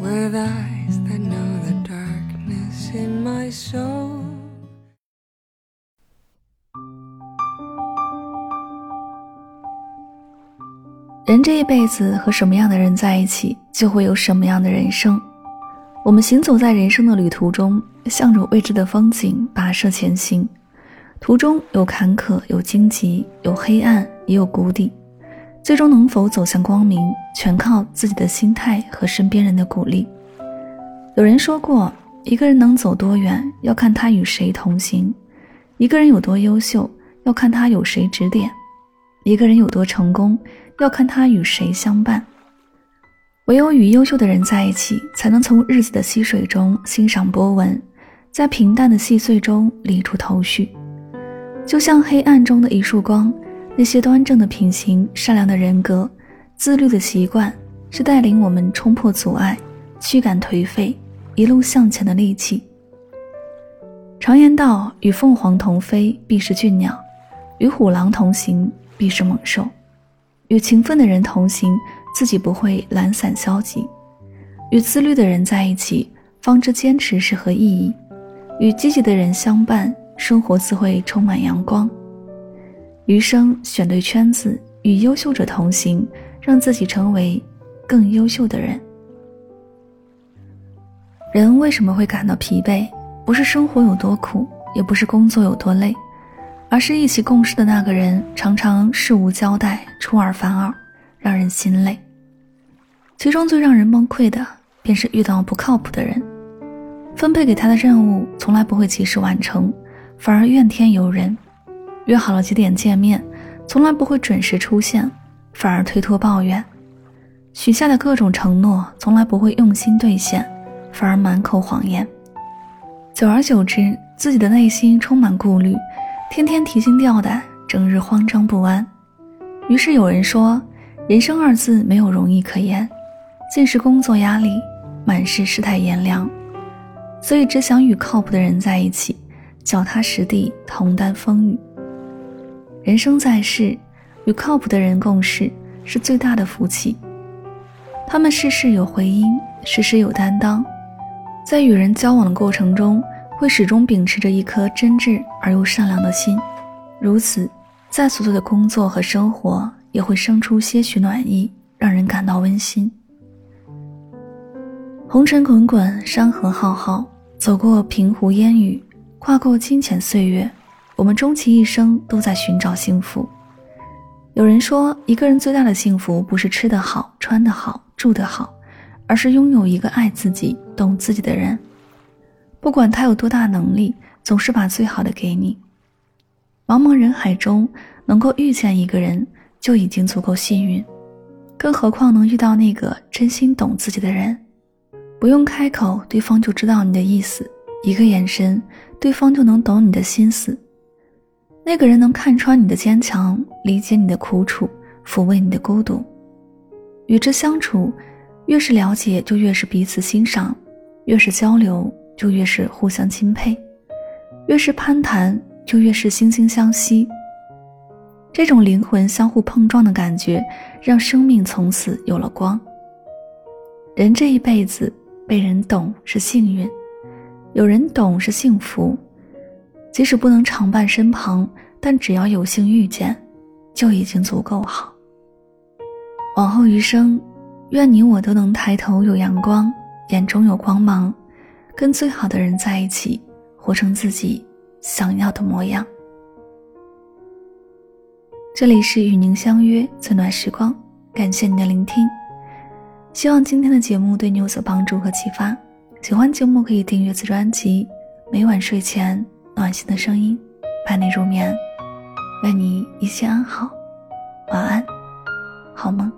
With eyes that know the darkness in my soul. 人这一辈子和什么样的人在一起，就会有什么样的人生。我们行走在人生的旅途中，向着未知的风景跋涉前行，途中有坎坷，有荆棘，有黑暗，也有谷底。最终能否走向光明，全靠自己的心态和身边人的鼓励。有人说过，一个人能走多远，要看他与谁同行；一个人有多优秀，要看他有谁指点；一个人有多成功，要看他与谁相伴。唯有与优秀的人在一起，才能从日子的溪水中欣赏波纹，在平淡的细碎中理出头绪。就像黑暗中的一束光。那些端正的品行、善良的人格、自律的习惯，是带领我们冲破阻碍、驱赶颓废、一路向前的利器。常言道：“与凤凰同飞，必是俊鸟；与虎狼同行，必是猛兽。”与勤奋的人同行，自己不会懒散消极；与自律的人在一起，方知坚持是何意义；与积极的人相伴，生活自会充满阳光。余生选对圈子，与优秀者同行，让自己成为更优秀的人。人为什么会感到疲惫？不是生活有多苦，也不是工作有多累，而是一起共事的那个人常常事无交代、出尔反尔，让人心累。其中最让人崩溃的，便是遇到不靠谱的人，分配给他的任务从来不会及时完成，反而怨天尤人。约好了几点见面，从来不会准时出现，反而推脱抱怨；许下的各种承诺，从来不会用心兑现，反而满口谎言。久而久之，自己的内心充满顾虑，天天提心吊胆，整日慌张不安。于是有人说：“人生二字没有容易可言，尽是工作压力，满是世态炎凉。”所以只想与靠谱的人在一起，脚踏实地，同担风雨。人生在世，与靠谱的人共事是最大的福气。他们事事有回音，事事有担当，在与人交往的过程中，会始终秉持着一颗真挚而又善良的心。如此，在所做的工作和生活也会生出些许暖意，让人感到温馨。红尘滚滚，山河浩浩，走过平湖烟雨，跨过金钱岁月。我们终其一生都在寻找幸福。有人说，一个人最大的幸福不是吃得好、穿得好、住得好，而是拥有一个爱自己、懂自己的人。不管他有多大能力，总是把最好的给你。茫茫人海中，能够遇见一个人就已经足够幸运，更何况能遇到那个真心懂自己的人。不用开口，对方就知道你的意思；一个眼神，对方就能懂你的心思。那个人能看穿你的坚强，理解你的苦楚，抚慰你的孤独。与之相处，越是了解，就越是彼此欣赏；越是交流，就越是互相钦佩；越是攀谈，就越是惺惺相惜。这种灵魂相互碰撞的感觉，让生命从此有了光。人这一辈子，被人懂是幸运，有人懂是幸福。即使不能常伴身旁，但只要有幸遇见，就已经足够好。往后余生，愿你我都能抬头有阳光，眼中有光芒，跟最好的人在一起，活成自己想要的模样。这里是与您相约最暖时光，感谢您的聆听。希望今天的节目对你有所帮助和启发。喜欢节目可以订阅此专辑，每晚睡前。暖心的声音，伴你入眠，愿你一切安好，晚安，好梦。